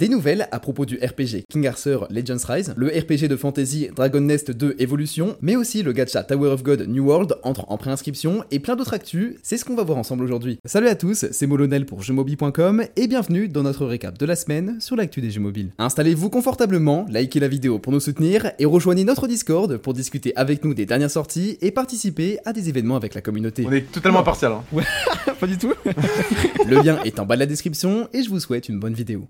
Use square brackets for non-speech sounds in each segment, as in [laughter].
Des nouvelles à propos du RPG King Arthur Legends Rise, le RPG de fantasy Dragon Nest 2 Evolution, mais aussi le gacha Tower of God New World entre en préinscription et plein d'autres actus, c'est ce qu'on va voir ensemble aujourd'hui. Salut à tous, c'est Molonel pour jeuxmobile.com et bienvenue dans notre récap de la semaine sur l'actu des jeux mobiles. Installez-vous confortablement, likez la vidéo pour nous soutenir et rejoignez notre Discord pour discuter avec nous des dernières sorties et participer à des événements avec la communauté. On est totalement impartial. Hein. Ouais, [laughs] pas du tout. [laughs] le lien est en bas de la description et je vous souhaite une bonne vidéo.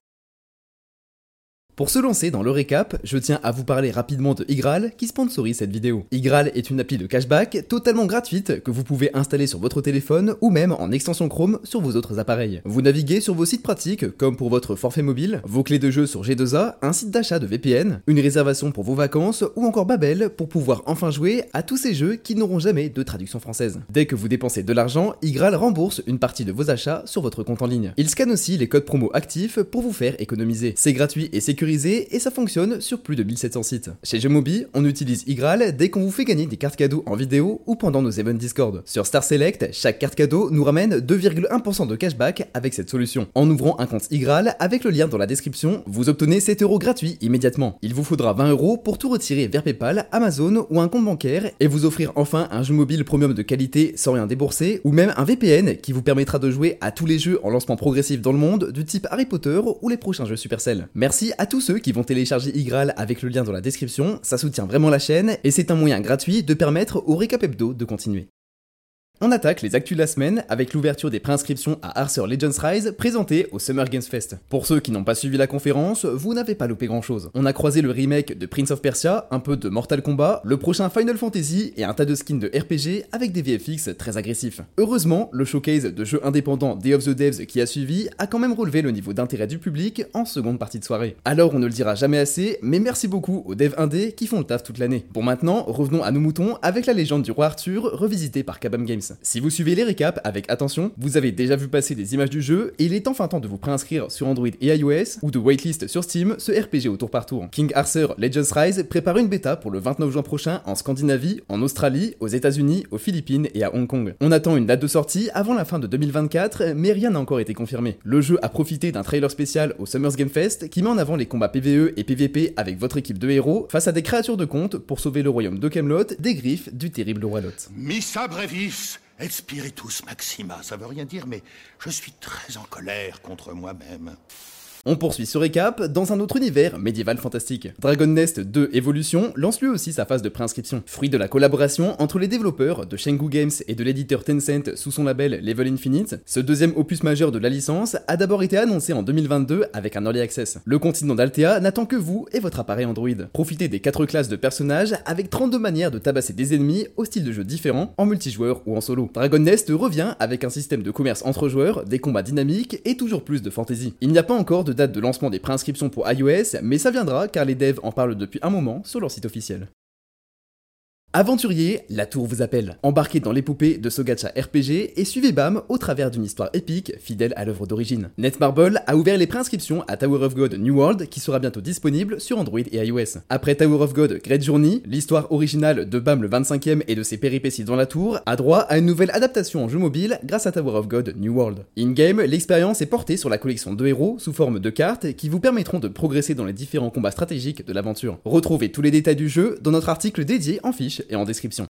Pour se lancer dans le récap, je tiens à vous parler rapidement de Igral qui sponsorise cette vidéo. Igral est une appli de cashback totalement gratuite que vous pouvez installer sur votre téléphone ou même en extension Chrome sur vos autres appareils. Vous naviguez sur vos sites pratiques comme pour votre forfait mobile, vos clés de jeu sur G2A, un site d'achat de VPN, une réservation pour vos vacances ou encore Babel pour pouvoir enfin jouer à tous ces jeux qui n'auront jamais de traduction française. Dès que vous dépensez de l'argent, Igral rembourse une partie de vos achats sur votre compte en ligne. Il scanne aussi les codes promo actifs pour vous faire économiser. C'est gratuit et sécurisé et ça fonctionne sur plus de 1700 sites. Chez Jeumobi, on utilise Igral dès qu'on vous fait gagner des cartes cadeaux en vidéo ou pendant nos events Discord. Sur Star Select, chaque carte cadeau nous ramène 2,1% de cashback avec cette solution. En ouvrant un compte Igral avec le lien dans la description, vous obtenez 7 euros gratuits immédiatement. Il vous faudra 20 euros pour tout retirer vers PayPal, Amazon ou un compte bancaire et vous offrir enfin un jeu mobile premium de qualité sans rien débourser ou même un VPN qui vous permettra de jouer à tous les jeux en lancement progressif dans le monde du type Harry Potter ou les prochains jeux Supercell. Merci à tous ceux qui vont télécharger Igral avec le lien dans la description, ça soutient vraiment la chaîne et c'est un moyen gratuit de permettre au Récap Hebdo de continuer. On attaque les actus de la semaine avec l'ouverture des préinscriptions à Arthur Legends Rise présentée au Summer Games Fest. Pour ceux qui n'ont pas suivi la conférence, vous n'avez pas loupé grand chose. On a croisé le remake de Prince of Persia, un peu de Mortal Kombat, le prochain Final Fantasy et un tas de skins de RPG avec des VFX très agressifs. Heureusement, le showcase de jeux indépendants Day of the Devs qui a suivi a quand même relevé le niveau d'intérêt du public en seconde partie de soirée. Alors on ne le dira jamais assez, mais merci beaucoup aux devs indés qui font le taf toute l'année. Pour maintenant, revenons à nos moutons avec la légende du roi Arthur revisitée par Kabam Games. Si vous suivez les récaps avec attention, vous avez déjà vu passer des images du jeu et il est enfin temps de vous préinscrire sur Android et iOS ou de waitlist sur Steam ce RPG au tour par tour. King Arthur Legends Rise prépare une bêta pour le 29 juin prochain en Scandinavie, en Australie, aux États-Unis, aux Philippines et à Hong Kong. On attend une date de sortie avant la fin de 2024, mais rien n'a encore été confirmé. Le jeu a profité d'un trailer spécial au Summers Game Fest qui met en avant les combats PvE et PvP avec votre équipe de héros face à des créatures de compte pour sauver le royaume de Camelot des griffes du terrible roi Lot. Missa brevis et spiritus maxima, ça veut rien dire, mais je suis très en colère contre moi-même. On poursuit ce récap dans un autre univers médiéval fantastique. Dragon Nest 2 Evolution lance lui aussi sa phase de préinscription. Fruit de la collaboration entre les développeurs de Shengu Games et de l'éditeur Tencent sous son label Level Infinite, ce deuxième opus majeur de la licence a d'abord été annoncé en 2022 avec un early access. Le continent d'Altea n'attend que vous et votre appareil Android. Profitez des 4 classes de personnages avec 32 manières de tabasser des ennemis au style de jeu différents, en multijoueur ou en solo. Dragon Nest revient avec un système de commerce entre joueurs, des combats dynamiques et toujours plus de fantasy. Il n'y a pas encore date de lancement des préinscriptions pour iOS, mais ça viendra car les devs en parlent depuis un moment sur leur site officiel. Aventurier, la tour vous appelle. Embarquez dans l'épopée de ce gacha RPG et suivez BAM au travers d'une histoire épique fidèle à l'œuvre d'origine. Netmarble a ouvert les préinscriptions à Tower of God New World qui sera bientôt disponible sur Android et iOS. Après Tower of God Great Journey, l'histoire originale de BAM le 25e et de ses péripéties dans la tour a droit à une nouvelle adaptation en jeu mobile grâce à Tower of God New World. In-game, l'expérience est portée sur la collection de héros sous forme de cartes qui vous permettront de progresser dans les différents combats stratégiques de l'aventure. Retrouvez tous les détails du jeu dans notre article dédié en fiche et en description.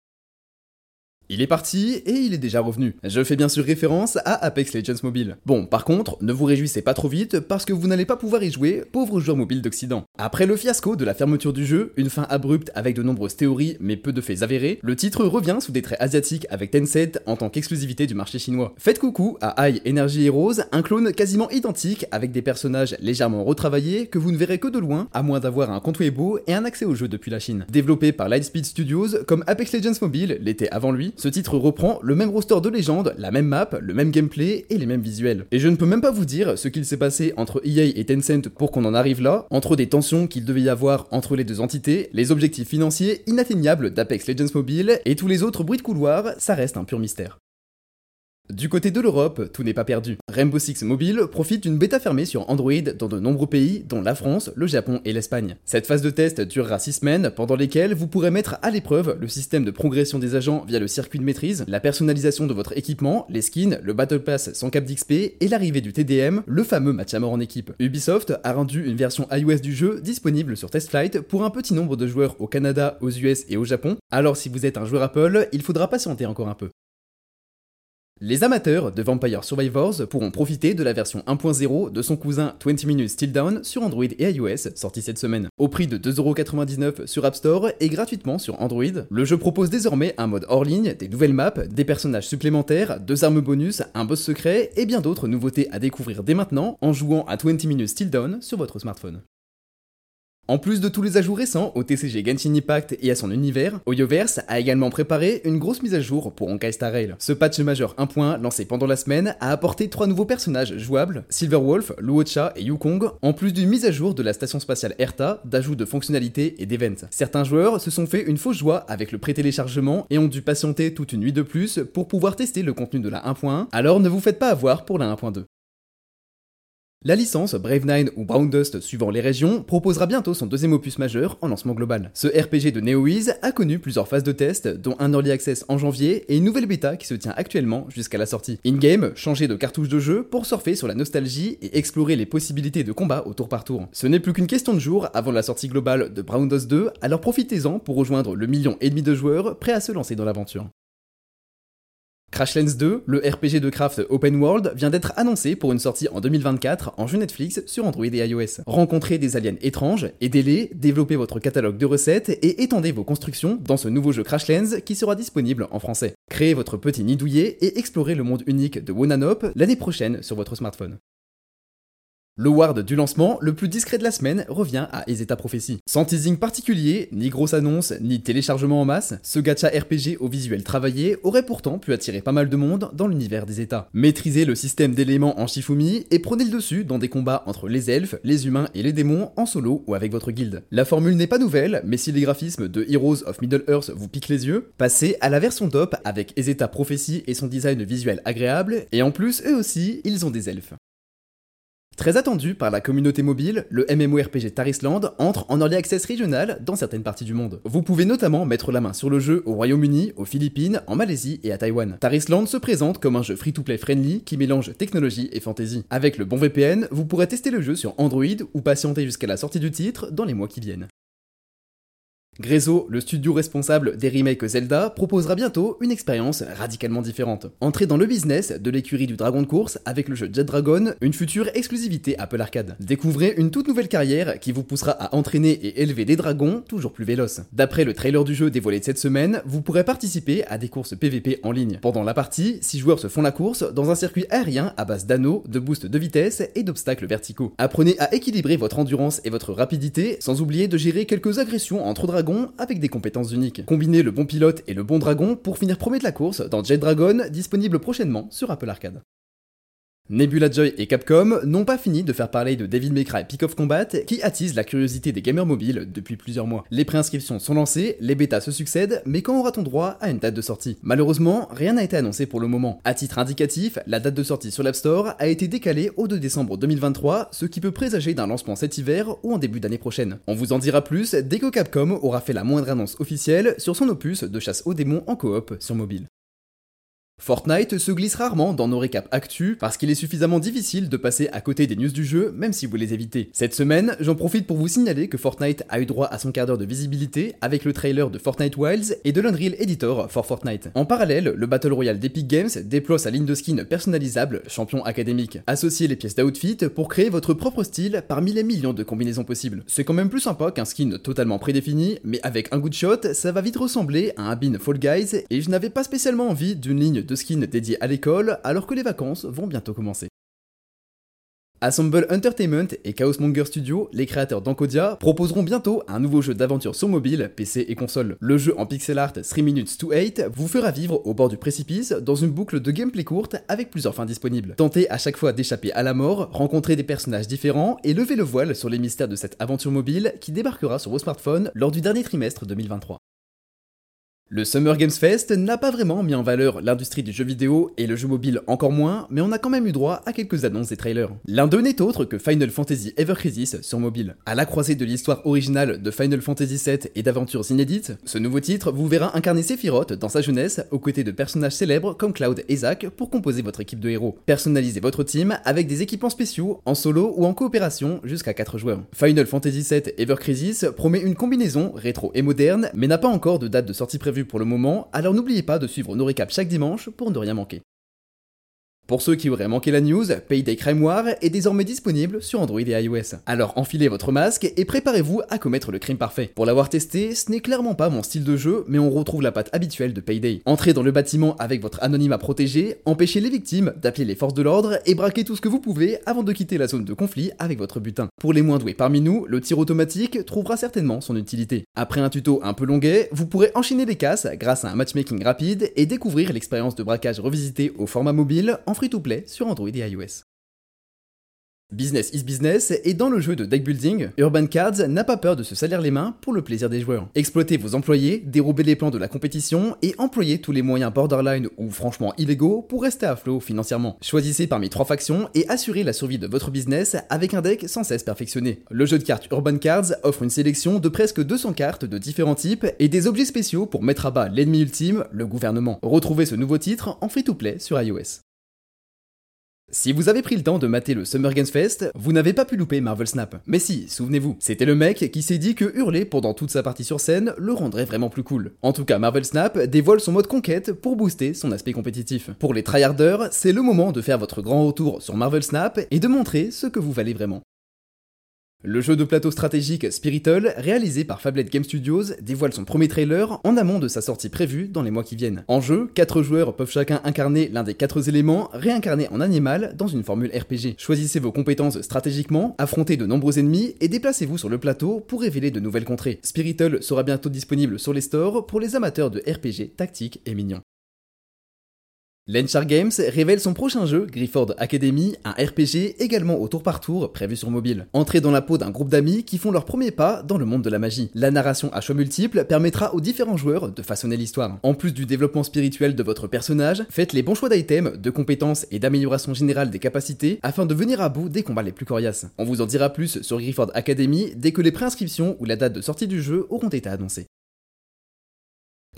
Il est parti et il est déjà revenu. Je fais bien sûr référence à Apex Legends Mobile. Bon, par contre, ne vous réjouissez pas trop vite parce que vous n'allez pas pouvoir y jouer, pauvres joueurs mobiles d'Occident. Après le fiasco de la fermeture du jeu, une fin abrupte avec de nombreuses théories mais peu de faits avérés, le titre revient sous des traits asiatiques avec Tencent en tant qu'exclusivité du marché chinois. Faites coucou à High Energy Heroes, un clone quasiment identique avec des personnages légèrement retravaillés que vous ne verrez que de loin, à moins d'avoir un compte Weibo et un accès au jeu depuis la Chine. Développé par Lightspeed Studios, comme Apex Legends Mobile l'était avant lui, ce titre reprend le même roster de légende, la même map, le même gameplay et les mêmes visuels. Et je ne peux même pas vous dire ce qu'il s'est passé entre EA et Tencent pour qu'on en arrive là, entre des tensions qu'il devait y avoir entre les deux entités, les objectifs financiers inatteignables d'Apex Legends Mobile et tous les autres bruits de couloir, ça reste un pur mystère. Du côté de l'Europe, tout n'est pas perdu. Rainbow Six Mobile profite d'une bêta fermée sur Android dans de nombreux pays, dont la France, le Japon et l'Espagne. Cette phase de test durera 6 semaines, pendant lesquelles vous pourrez mettre à l'épreuve le système de progression des agents via le circuit de maîtrise, la personnalisation de votre équipement, les skins, le Battle Pass sans cap d'XP et l'arrivée du TDM, le fameux match à mort en équipe. Ubisoft a rendu une version iOS du jeu disponible sur TestFlight pour un petit nombre de joueurs au Canada, aux US et au Japon, alors si vous êtes un joueur Apple, il faudra patienter encore un peu. Les amateurs de Vampire Survivors pourront profiter de la version 1.0 de son cousin 20 Minutes Still Down sur Android et iOS, sorti cette semaine. Au prix de 2,99€ sur App Store et gratuitement sur Android, le jeu propose désormais un mode hors ligne, des nouvelles maps, des personnages supplémentaires, deux armes bonus, un boss secret et bien d'autres nouveautés à découvrir dès maintenant en jouant à 20 Minutes Still Down sur votre smartphone. En plus de tous les ajouts récents au TCG Genshin Impact et à son univers, Oyoverse a également préparé une grosse mise à jour pour Honkai Star Rail. Ce patch majeur 1. lancé pendant la semaine a apporté trois nouveaux personnages jouables, Silverwolf, Luocha et Yukong, en plus d'une mise à jour de la station spatiale Erta, d'ajout de fonctionnalités et d'events. Certains joueurs se sont fait une fausse joie avec le pré-téléchargement et ont dû patienter toute une nuit de plus pour pouvoir tester le contenu de la 1.1, alors ne vous faites pas avoir pour la 1.2. La licence Brave 9 ou Brown Dust suivant les régions proposera bientôt son deuxième opus majeur en lancement global. Ce RPG de NeoWiz a connu plusieurs phases de test, dont un early access en janvier et une nouvelle bêta qui se tient actuellement jusqu'à la sortie. In-game, changer de cartouche de jeu pour surfer sur la nostalgie et explorer les possibilités de combat au tour par tour. Ce n'est plus qu'une question de jours avant la sortie globale de Brown Dust 2, alors profitez-en pour rejoindre le million et demi de joueurs prêts à se lancer dans l'aventure. Crashlands 2, le RPG de craft open world, vient d'être annoncé pour une sortie en 2024 en jeu Netflix sur Android et iOS. Rencontrez des aliens étranges, aidez-les, développez votre catalogue de recettes et étendez vos constructions dans ce nouveau jeu Crashlands qui sera disponible en français. Créez votre petit nid douillet et explorez le monde unique de Wonanop l'année prochaine sur votre smartphone. Le ward du lancement, le plus discret de la semaine, revient à Ezeta Prophecy. Sans teasing particulier, ni grosse annonce, ni téléchargement en masse, ce gacha RPG au visuel travaillé aurait pourtant pu attirer pas mal de monde dans l'univers des États. Maîtrisez le système d'éléments en Shifumi et prenez le dessus dans des combats entre les elfes, les humains et les démons en solo ou avec votre guilde. La formule n'est pas nouvelle, mais si les graphismes de Heroes of Middle-earth vous piquent les yeux, passez à la version top avec Ezeta Prophecy et son design visuel agréable, et en plus, eux aussi, ils ont des elfes. Très attendu par la communauté mobile, le MMORPG Tarisland entre en early access régional dans certaines parties du monde. Vous pouvez notamment mettre la main sur le jeu au Royaume-Uni, aux Philippines, en Malaisie et à Taïwan. Tarisland se présente comme un jeu free-to-play friendly qui mélange technologie et fantasy. Avec le bon VPN, vous pourrez tester le jeu sur Android ou patienter jusqu'à la sortie du titre dans les mois qui viennent. Grezzo, le studio responsable des remakes Zelda, proposera bientôt une expérience radicalement différente. Entrez dans le business de l'écurie du dragon de course avec le jeu Jet Dragon, une future exclusivité Apple Arcade. Découvrez une toute nouvelle carrière qui vous poussera à entraîner et élever des dragons toujours plus véloces. D'après le trailer du jeu dévoilé de cette semaine, vous pourrez participer à des courses PVP en ligne. Pendant la partie, 6 joueurs se font la course dans un circuit aérien à base d'anneaux, de boosts de vitesse et d'obstacles verticaux. Apprenez à équilibrer votre endurance et votre rapidité sans oublier de gérer quelques agressions entre dragons avec des compétences uniques. Combinez le bon pilote et le bon dragon pour finir premier de la course dans Jet Dragon, disponible prochainement sur Apple Arcade. Nebula Joy et Capcom n'ont pas fini de faire parler de Devil May Cry Peak of Combat qui attise la curiosité des gamers mobiles depuis plusieurs mois. Les préinscriptions sont lancées, les bêtas se succèdent, mais quand aura-t-on droit à une date de sortie? Malheureusement, rien n'a été annoncé pour le moment. À titre indicatif, la date de sortie sur l'App Store a été décalée au 2 décembre 2023, ce qui peut présager d'un lancement cet hiver ou en début d'année prochaine. On vous en dira plus dès que Capcom aura fait la moindre annonce officielle sur son opus de chasse aux démons en coop sur mobile. Fortnite se glisse rarement dans nos récaps actu parce qu'il est suffisamment difficile de passer à côté des news du jeu même si vous les évitez. Cette semaine, j'en profite pour vous signaler que Fortnite a eu droit à son quart d'heure de visibilité avec le trailer de Fortnite Wilds et de l'Unreal Editor for Fortnite. En parallèle, le Battle Royale d'Epic Games déploie sa ligne de skins personnalisable champion académique. Associez les pièces d'outfit pour créer votre propre style parmi les millions de combinaisons possibles. C'est quand même plus sympa qu'un skin totalement prédéfini, mais avec un good shot, ça va vite ressembler à un bin Fall Guys et je n'avais pas spécialement envie d'une ligne de skins dédiée à l'école alors que les vacances vont bientôt commencer. Assemble Entertainment et Chaos Monger Studio, les créateurs d'Ancodia, proposeront bientôt un nouveau jeu d'aventure sur mobile, PC et console. Le jeu en pixel art 3 minutes to 8 vous fera vivre au bord du précipice dans une boucle de gameplay courte avec plusieurs fins disponibles. Tentez à chaque fois d'échapper à la mort, rencontrer des personnages différents et lever le voile sur les mystères de cette aventure mobile qui débarquera sur vos smartphones lors du dernier trimestre 2023. Le Summer Games Fest n'a pas vraiment mis en valeur l'industrie du jeu vidéo et le jeu mobile encore moins, mais on a quand même eu droit à quelques annonces et trailers. L'un d'eux n'est autre que Final Fantasy Ever Crisis sur mobile. À la croisée de l'histoire originale de Final Fantasy VII et d'aventures inédites, ce nouveau titre vous verra incarner Sephiroth dans sa jeunesse aux côtés de personnages célèbres comme Cloud et Zack pour composer votre équipe de héros. Personnalisez votre team avec des équipements spéciaux, en solo ou en coopération jusqu'à 4 joueurs. Final Fantasy VII Ever Crisis promet une combinaison rétro et moderne, mais n'a pas encore de date de sortie prévue pour le moment, alors n'oubliez pas de suivre nos récaps chaque dimanche pour ne rien manquer. Pour ceux qui auraient manqué la news, Payday Crime War est désormais disponible sur Android et iOS. Alors enfilez votre masque et préparez-vous à commettre le crime parfait. Pour l'avoir testé, ce n'est clairement pas mon style de jeu, mais on retrouve la patte habituelle de Payday. Entrez dans le bâtiment avec votre anonymat protégé, empêchez les victimes d'appeler les forces de l'ordre et braquez tout ce que vous pouvez avant de quitter la zone de conflit avec votre butin. Pour les moins doués parmi nous, le tir automatique trouvera certainement son utilité. Après un tuto un peu longuet, vous pourrez enchaîner les casses grâce à un matchmaking rapide et découvrir l'expérience de braquage revisité au format mobile en free-to-play sur Android et iOS. Business is business, et dans le jeu de deck building, Urban Cards n'a pas peur de se salir les mains pour le plaisir des joueurs. Exploitez vos employés, dérobez les plans de la compétition et employez tous les moyens borderline ou franchement illégaux pour rester à flot financièrement. Choisissez parmi trois factions et assurez la survie de votre business avec un deck sans cesse perfectionné. Le jeu de cartes Urban Cards offre une sélection de presque 200 cartes de différents types et des objets spéciaux pour mettre à bas l'ennemi ultime, le gouvernement. Retrouvez ce nouveau titre en free-to-play sur iOS. Si vous avez pris le temps de mater le Summer Games Fest, vous n'avez pas pu louper Marvel Snap. Mais si, souvenez-vous, c'était le mec qui s'est dit que hurler pendant toute sa partie sur scène le rendrait vraiment plus cool. En tout cas, Marvel Snap dévoile son mode conquête pour booster son aspect compétitif. Pour les tryharders, c'est le moment de faire votre grand retour sur Marvel Snap et de montrer ce que vous valez vraiment. Le jeu de plateau stratégique Spirital, réalisé par Fablet Game Studios, dévoile son premier trailer en amont de sa sortie prévue dans les mois qui viennent. En jeu, 4 joueurs peuvent chacun incarner l'un des 4 éléments réincarnés en animal dans une formule RPG. Choisissez vos compétences stratégiquement, affrontez de nombreux ennemis et déplacez-vous sur le plateau pour révéler de nouvelles contrées. Spirital sera bientôt disponible sur les stores pour les amateurs de RPG tactique et mignon. Lenchar Games révèle son prochain jeu, Grifford Academy, un RPG également au tour par tour prévu sur mobile. Entrez dans la peau d'un groupe d'amis qui font leur premier pas dans le monde de la magie. La narration à choix multiples permettra aux différents joueurs de façonner l'histoire. En plus du développement spirituel de votre personnage, faites les bons choix d'items, de compétences et d'amélioration générale des capacités afin de venir à bout des combats les plus coriaces. On vous en dira plus sur Grifford Academy dès que les préinscriptions ou la date de sortie du jeu auront été annoncées.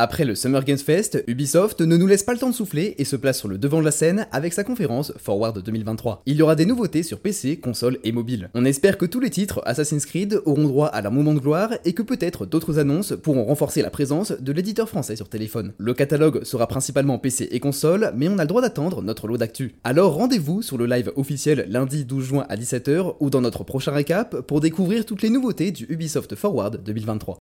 Après le Summer Games Fest, Ubisoft ne nous laisse pas le temps de souffler et se place sur le devant de la scène avec sa conférence Forward 2023. Il y aura des nouveautés sur PC, console et mobile. On espère que tous les titres Assassin's Creed auront droit à leur moment de gloire et que peut-être d'autres annonces pourront renforcer la présence de l'éditeur français sur téléphone. Le catalogue sera principalement PC et console, mais on a le droit d'attendre notre lot d'actu. Alors rendez-vous sur le live officiel lundi 12 juin à 17h ou dans notre prochain récap pour découvrir toutes les nouveautés du Ubisoft Forward 2023.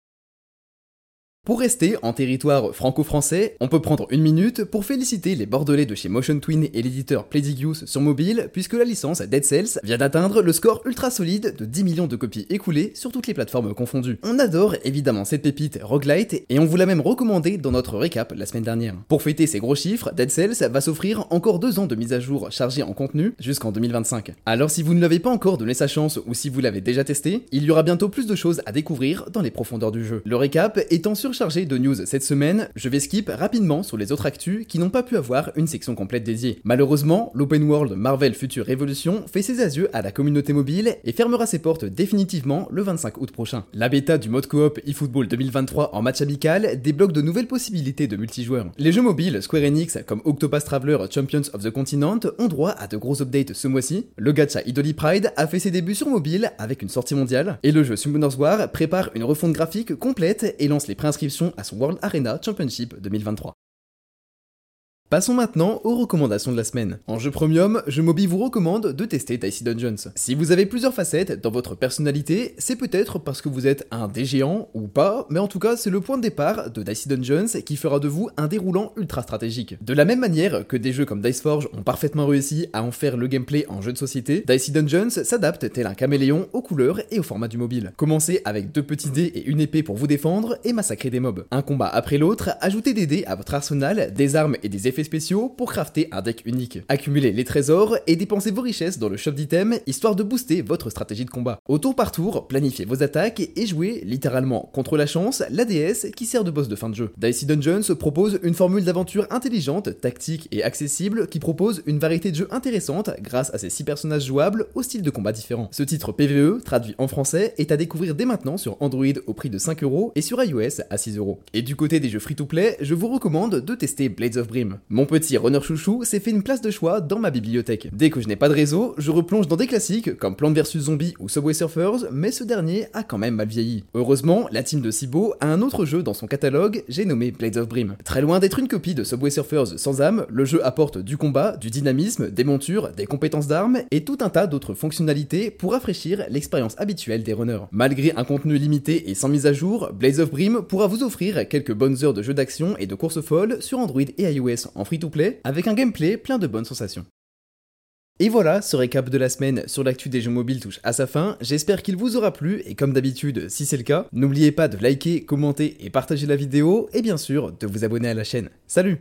Pour rester en territoire franco-français, on peut prendre une minute pour féliciter les Bordelais de chez Motion Twin et l'éditeur Playdigious sur mobile, puisque la licence Dead Cells vient d'atteindre le score ultra solide de 10 millions de copies écoulées sur toutes les plateformes confondues. On adore évidemment cette pépite roguelite et on vous l'a même recommandé dans notre récap la semaine dernière. Pour fêter ces gros chiffres, Dead Cells va s'offrir encore deux ans de mise à jour chargée en contenu jusqu'en 2025. Alors si vous ne l'avez pas encore donné sa chance ou si vous l'avez déjà testé, il y aura bientôt plus de choses à découvrir dans les profondeurs du jeu. Le récap étant sur chargé de news cette semaine, je vais skip rapidement sur les autres actus qui n'ont pas pu avoir une section complète dédiée. Malheureusement, l'open world Marvel Future Revolution fait ses adieux à la communauté mobile et fermera ses portes définitivement le 25 août prochain. La bêta du mode coop eFootball 2023 en match amical débloque de nouvelles possibilités de multijoueurs. Les jeux mobiles Square Enix comme Octopus Traveler Champions of the Continent ont droit à de gros updates ce mois-ci. Le gacha Idoli Pride a fait ses débuts sur mobile avec une sortie mondiale et le jeu Summoners War prépare une refonte graphique complète et lance les préinscriptions à World Arena Championship 2023. Passons maintenant aux recommandations de la semaine. En jeu premium, je Mobi vous recommande de tester Dicey Dungeons. Si vous avez plusieurs facettes dans votre personnalité, c'est peut-être parce que vous êtes un dé géant ou pas, mais en tout cas c'est le point de départ de Dicey Dungeons qui fera de vous un déroulant ultra stratégique. De la même manière que des jeux comme Diceforge ont parfaitement réussi à en faire le gameplay en jeu de société, Dicey Dungeons s'adapte tel un caméléon aux couleurs et au format du mobile. Commencez avec deux petits dés et une épée pour vous défendre et massacrer des mobs. Un combat après l'autre, ajoutez des dés à votre arsenal, des armes et des effets spéciaux pour crafter un deck unique. Accumulez les trésors et dépensez vos richesses dans le shop d'items histoire de booster votre stratégie de combat. Au tour par tour, planifiez vos attaques et jouez littéralement contre la chance la déesse qui sert de boss de fin de jeu. Dicey Dungeons propose une formule d'aventure intelligente, tactique et accessible qui propose une variété de jeux intéressante grâce à ses 6 personnages jouables au style de combat différents. Ce titre PVE, traduit en français, est à découvrir dès maintenant sur Android au prix de 5€ et sur iOS à 6€. Et du côté des jeux free-to-play, je vous recommande de tester Blades of Brim. Mon petit runner chouchou s'est fait une place de choix dans ma bibliothèque. Dès que je n'ai pas de réseau, je replonge dans des classiques comme Plants vs Zombies ou Subway Surfers, mais ce dernier a quand même mal vieilli. Heureusement, la team de Cibo a un autre jeu dans son catalogue, j'ai nommé Blades of Brim. Très loin d'être une copie de Subway Surfers sans âme, le jeu apporte du combat, du dynamisme, des montures, des compétences d'armes et tout un tas d'autres fonctionnalités pour rafraîchir l'expérience habituelle des runners. Malgré un contenu limité et sans mise à jour, Blaze of Brim pourra vous offrir quelques bonnes heures de jeu d'action et de course folle sur Android et iOS en free-to-play avec un gameplay plein de bonnes sensations. Et voilà, ce récap de la semaine sur l'actu des jeux mobiles touche à sa fin, j'espère qu'il vous aura plu, et comme d'habitude, si c'est le cas, n'oubliez pas de liker, commenter et partager la vidéo, et bien sûr, de vous abonner à la chaîne. Salut